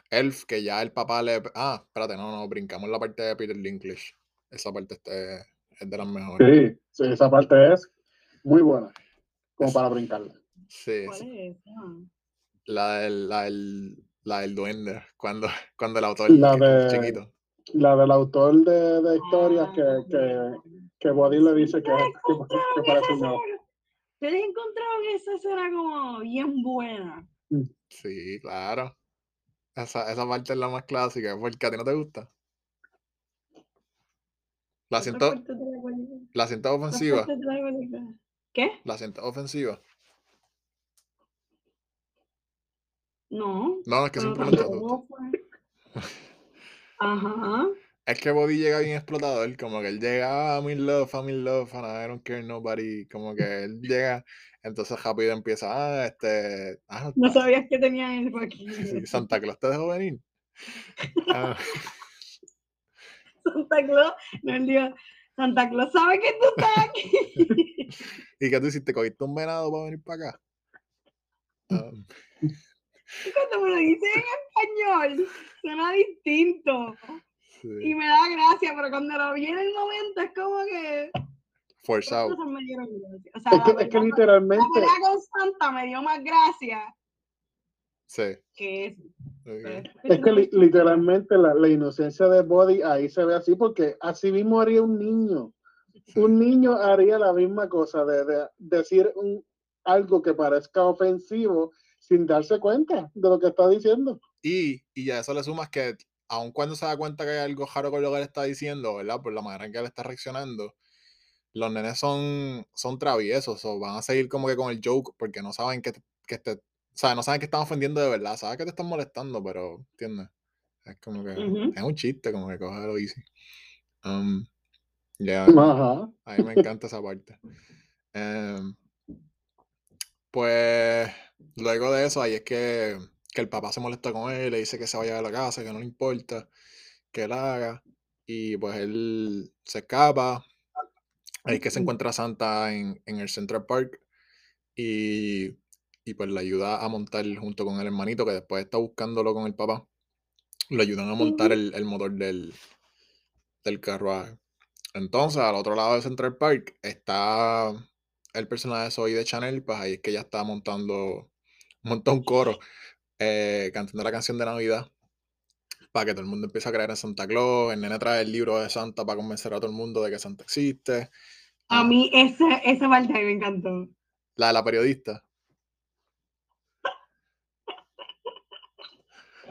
Elf, que ya el papá le... Ah, espérate, no, no, brincamos la parte de Peter Dinklage. Esa parte este, es de las mejores. Sí, sí, esa parte es muy buena. Como para brincarla. Sí, ¿Cuál sí. es esa? La del, la del, la del duende, cuando, cuando el autor La es chiquito. La del autor de, de historias que, Ah, que, que Buddy le dice que, ¿Ustedes que, que parece un escena? ¿Ustedes encontraron esa escena como bien buena? Sí, claro. Esa, esa parte es la más clásica, porque a ti no te gusta. La siento, la siento ofensiva. parte de la película. ¿Qué? La siento ofensiva. No. No, es que tampoco fue. Ajá. Es que Body llega bien explotador, como que él llega, ah, I'm in love, I'm in love, and I don't care nobody, como que él llega, entonces rápido empieza, ah, este, ah, No sabías que tenía eso aquí. sí, Santa Claus te dejó venir. Ah, Santa Claus, no él dijo, Santa Claus sabe que tú estás aquí. ¿Y qué tú hiciste? ¿Cogiste un venado para venir para acá? Ah, cuando me lo dice en español, suena distinto. Y sí, me da gracia, pero cuando lo vi en el momento es como que. forzado. cosas me dieron gracia. O sea, Es que, es que verdad, literalmente, la pelea con Santa me dio más gracia Sí. que eso. ok. es que li- literalmente la, la inocencia de Buddy ahí se ve así, porque así mismo haría un niño. sí. Un niño haría la misma cosa de, de decir un, algo que parezca ofensivo sin darse cuenta de lo que está diciendo. Y, y ya eso le sumas que, aun cuando se da cuenta que hay algo raro con lo que él está diciendo, ¿verdad? Por la manera en que él está reaccionando, los nenes son, son traviesos o van a seguir como que con el joke porque no saben que, que te, o sea, no saben que están ofendiendo de verdad, saben que te están molestando, pero, ¿entiendes? Es como que, es un chiste, como que cógelo easy. Um, ya, Ajá. a mí me encanta esa parte. Em, pues luego de eso, ahí es que, que el papá se molesta con él, le dice que se vaya de la casa, que no le importa, que él haga. Y pues él se escapa. Ahí es que se encuentra Santa en, en el Central Park. y, y pues le ayuda a montar junto con el hermanito que después está buscándolo con el papá. Le ayudan a montar el, el motor del, del carruaje. Entonces, al otro lado de Central Park está el personaje de Zoe de Chanel, pues ahí es que ella está montando, monta un coro eh, cantando la canción de Navidad para que todo el mundo empiece a creer en Santa Claus. El nene trae el libro de Santa para convencer a todo el mundo de que Santa existe. A Ah, mí esa, esa parte me encantó. la de la periodista.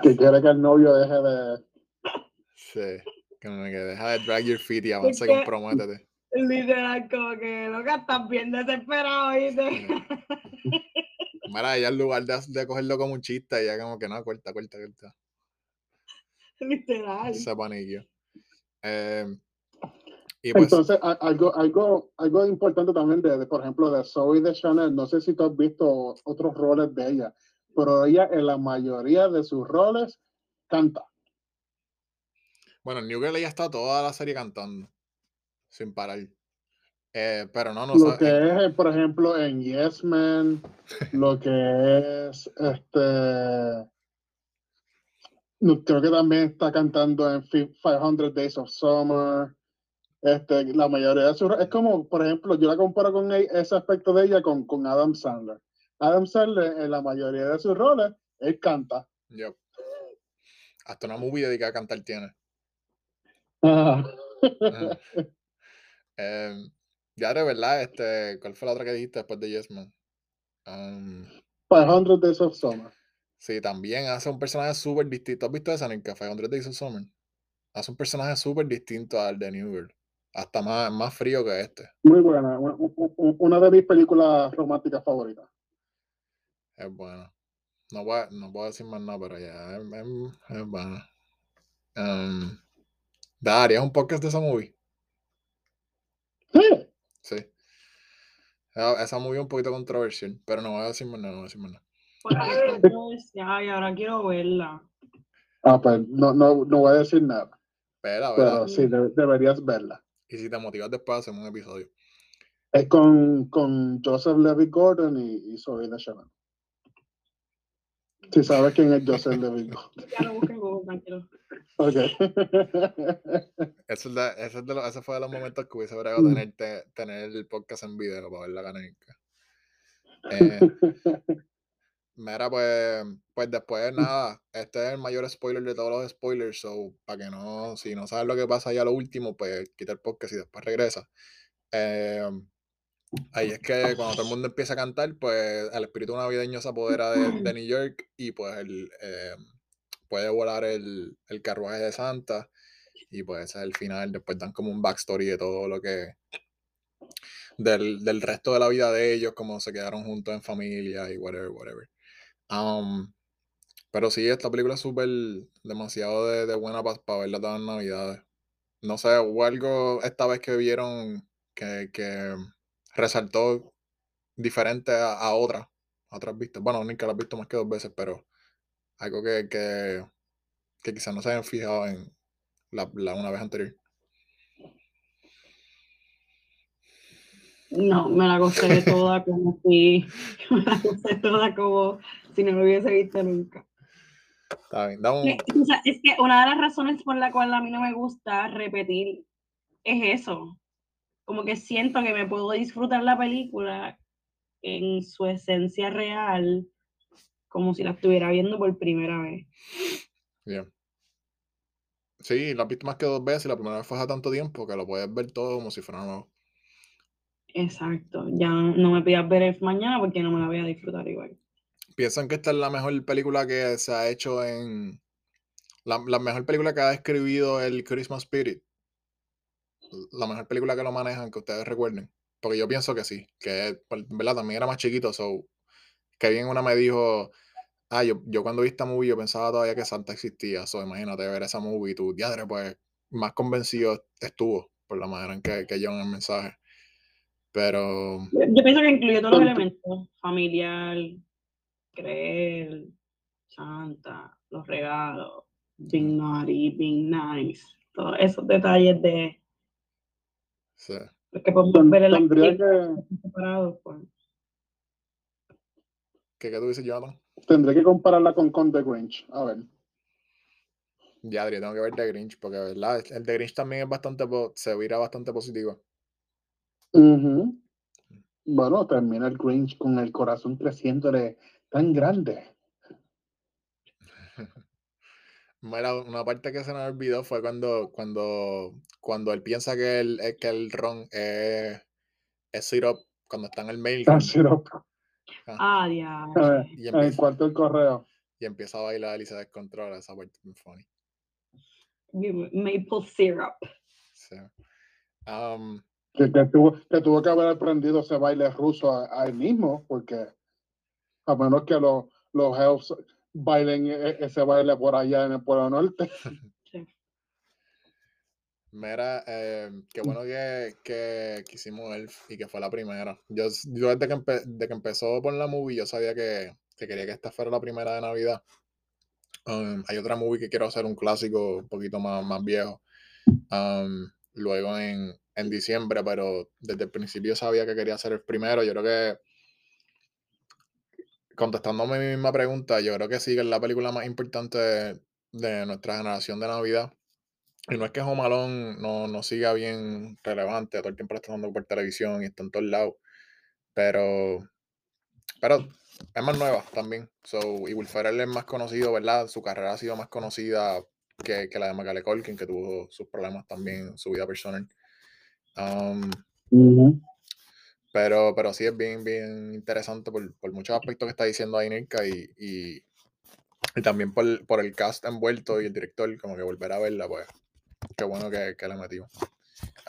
Que quiere que el novio deje de. Sí. Que, no- que deja de drag your feet y que- comprométete. Literal, como que loca, estás bien desesperado, ¿viste? Mira, ella en lugar de, de cogerlo como un chiste, ella como que no, corta, corta, corta. Literal. Se paniqueó. Eh, y pues, Entonces, algo, algo, algo importante también de, de, por ejemplo, de Zoe de Chanel, no sé si tú has visto otros roles de ella, pero ella en la mayoría de sus roles canta. bueno, New Girl ella está toda la serie cantando, sin parar. Eh, pero no, no lo sabe- que es, eh, por ejemplo, en Yes Man, lo que es, este, creo que también está cantando en Fi- 500 Days of Summer. Este, la mayoría de sus, es como, por ejemplo, yo la comparo con e- ese aspecto de ella con, con Adam Sandler. Adam Sandler, en la mayoría de sus roles, él canta. Yep. Hasta una movie dedicada a cantar tiene. Ajá. Ah. Em, ya de verdad, este, ¿cuál fue la otra que dijiste después de Yes Man? Um, 500 Days of Summer. sí, también hace un personaje súper distinto. ¿Has visto esa en el Café 500 Days of Summer? Hace un personaje súper distinto al de New Girl. Hasta más, más frío que este. Muy buena, una, de mis películas románticas favoritas. Es bueno. No voy a, no puedo decir más nada, pero ya es, es, es bueno. Um, ¿Harías un podcast de esa movie? Sí. Sí. Esa, esa movie es un poquito controversial, pero no voy a decir más nada, no voy a decir más nada. Ay, ahora quiero verla. Ah, pues no, no, no voy a decir nada, Espera, espera. pero sí, de- deberías verla. Y si te motivas después hacemos un episodio. Es con, con Joseph Levy Gordon y, y Zoe de Chanel. Si sabes quién es Joseph Levy Gordon. Ya lo busqué, Google, tranquilo. Ok. Eso es de, eso es de los- ese fue de los momentos que hubiese bregado Mm. tener, te- tener el podcast en video para ver la caneca. Eh, mira, pues, pues después nada, este es el mayor spoiler de todos los spoilers, so para que no, si no sabes lo que pasa ya lo último, pues quita el podcast y después regresa. Eh, ahí es que cuando todo el mundo empieza a cantar, pues el espíritu navideño se apodera de, de New York y pues el, eh, puede volar el, el carruaje de Santa y pues ese es el final. Después dan como un backstory de todo lo que. Del, del resto de la vida de ellos, como se quedaron juntos en familia y whatever, whatever. Um, pero sí, esta película es súper demasiado de, de buena para verla todas las navidades. No sé, hubo algo esta vez que vieron que, que resaltó diferente a, a otras, a otras vistas. Bueno, nunca la he visto más que dos veces, pero algo que, que, que quizás no se hayan fijado en la, la una vez anterior. No, me la gocé toda como si, me la gocé toda como si no lo hubiese visto nunca. Está bien, da un- o sea, es que una de las razones por la cual a mí no me gusta repetir es eso. Como que siento que me puedo disfrutar la película en su esencia real, como si la estuviera viendo por primera vez. Bien. Sí, la has visto más que dos veces y la primera vez fue hace tanto tiempo que lo puedes ver todo como si fuera nuevo. Exacto. Ya no me pidas ver el mañana porque no me la voy a disfrutar igual. ¿Piensan que esta es la mejor película que se ha hecho en... La, la mejor película que ha describido el Christmas Spirit? La mejor película que lo manejan, que ustedes recuerden. Porque yo pienso que sí, que pues, ¿verdad? También era más chiquito, so que bien una me dijo, ah, yo, yo cuando vi esta movie yo pensaba todavía que Santa existía, so imagínate ver esa movie y tú, diadre, pues más convencido estuvo por la manera en que, que llevan el mensaje. Pero Yo yo pienso que incluye todos los elementos, familiar, creer, santa, los regalos, being naughty, being nice, todos esos detalles de sí. los que podemos ver en la Tendría película que, separados, pues. ¿Qué, qué tú dices, Jonathan? Tendré que compararla con, con The Grinch. A ver. Ya, Adri, tengo que ver The Grinch, porque ¿verdad? el The Grinch también es bastante, se vira bastante positivo. Ujú. Bueno, termina el Grinch con el corazón creciéndole tan grande. Mira, una parte que se nos olvidó fue cuando, cuando, cuando él piensa que el, que el ron es, es syrup, cuando está en el mail Tan sirope. Ah, Eh, diache. y En empieza, cuanto al correo. y empieza a bailar y se descontrola. Esa parte es muy funny. Maple syrup. Sí. Um, Que, que tuvo, que tuvo que haber aprendido ese baile ruso a, a él mismo, porque a menos que los, los elves bailen e- ese baile por allá en el Polo Norte. Mira, eh, qué bueno que, que, que hicimos Elf y que fue la primera. Yo, desde que, empe- de que empezó por la movie, yo sabía que, que quería que esta fuera la primera de Navidad. Um, hay otra movie que quiero hacer, un clásico un poquito más, más viejo. um, luego en, en diciembre, pero desde el principio sabía que quería hacer el primero. Yo creo que, contestándome mi misma pregunta, yo creo que sí que es la película más importante de, de nuestra generación de Navidad. Y no es que Home Alone no, no siga bien relevante, todo el tiempo lo está dando por televisión y está en todos lados, pero, pero es más nueva también. So, y Will Ferrell es más conocido, ¿verdad? Su carrera ha sido más conocida que, que la de Macaulay Culkin, que tuvo sus problemas también en su vida personal. Um, Ujú. pero, pero sí es bien, bien interesante por, por muchos aspectos que está diciendo ahí Nika y, y, y también por, por el cast envuelto y el director, como que volver a verla, pues qué bueno que, que le metimos.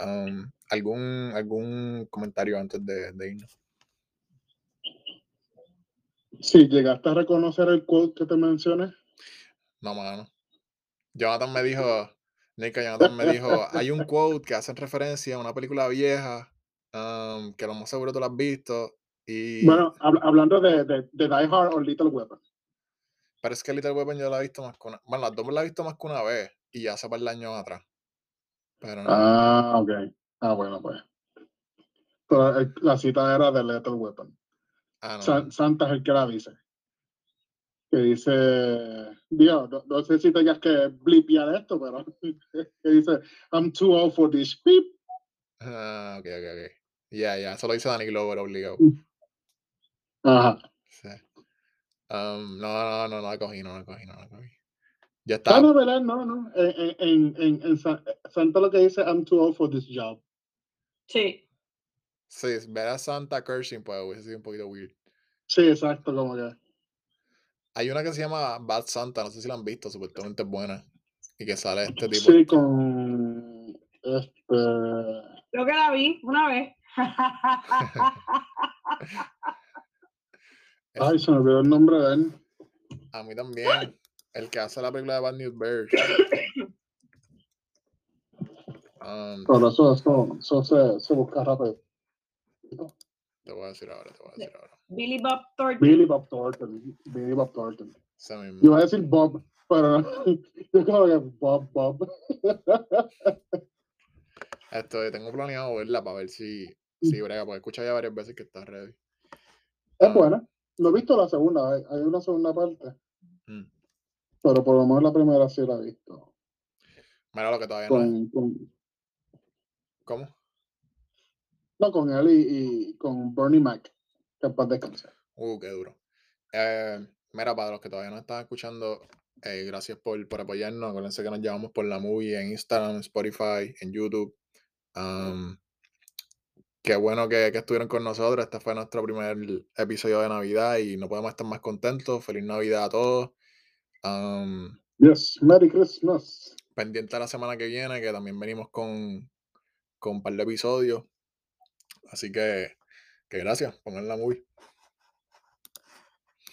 Um, ¿algún, ¿Algún comentario antes de, de irnos? Sí, llegaste a reconocer el quote que te mencioné. No, mano. Jonathan me dijo, Nika, Jonathan me dijo, hay un quote que hace referencia a una película vieja, um, que lo más seguro tú lo has visto, y... Bueno, hab- hablando de, de, de Die Hard o Little Weapon. Pero es que Little Weapon yo la he visto más que una... Bueno, las dos la he visto más que una vez, y ya hace par de años atrás. Pero no. Ah, ok. Ah, bueno, pues. Pero el- la cita era de Little Weapon. Ah, no. Sa- Santa es el que la dice. Que dice, Dios, no, no sé si tengas que blipear esto, pero que dice, I'm too old for this. Beep. Ah, ok, ok, ok. Ya, ya, eso lo dice Danny Glover obligado. Ajá. Sí. Um, no, no, no, no la cogí, no la cogí, no la cogí. Ya está. no, ¿verdad? No, no. En, en, en, en Sa- Santa lo que dice, I'm too old for this job. Sí. Sí, ver a Santa Cursing, pues hubiese sido un poquito weird. Sí, exacto, como que. Hay una que se llama Bad Santa, no sé si la han visto, supuestamente es buena. Y que sale este tipo. Sí, con este. Creo que la vi una vez. Ay, se me olvidó el nombre de él. a mí también. El que hace la película de Bad News Bears. Um, Pero eso, eso, eso se, se busca rápido. te voy a decir ahora, te voy a decir ahora. Billy Bob Thornton. Billy Bob Thornton. Billy Bob Thornton. Yo iba a decir Bob, pero no. Yo como que Bob, Bob. Esto, tengo planeado verla para ver si, si brega, porque escucha ya varias veces que está ready. Es buena. Lo he visto la segunda, hay, hay una segunda parte. Mm. Pero por lo menos la primera sí la he visto. Mira lo que todavía no. Con, ¿Cómo? no, con él y, y con Bernie Mac. Que en paz descanse. Uh, qué duro. Eh, mira, para los que todavía no están escuchando, eh, gracias por, por apoyarnos. Acuérdense que nos llevamos por la movie en Instagram, Spotify, en YouTube. Um, qué bueno que, que estuvieron con nosotros. Este fue nuestro primer episodio de Navidad y no podemos estar más contentos. Feliz Navidad a todos. Um, Yes, Merry Christmas. pendiente a la semana que viene, que también venimos con, con un par de episodios. Así que, que gracias, pongan la movie.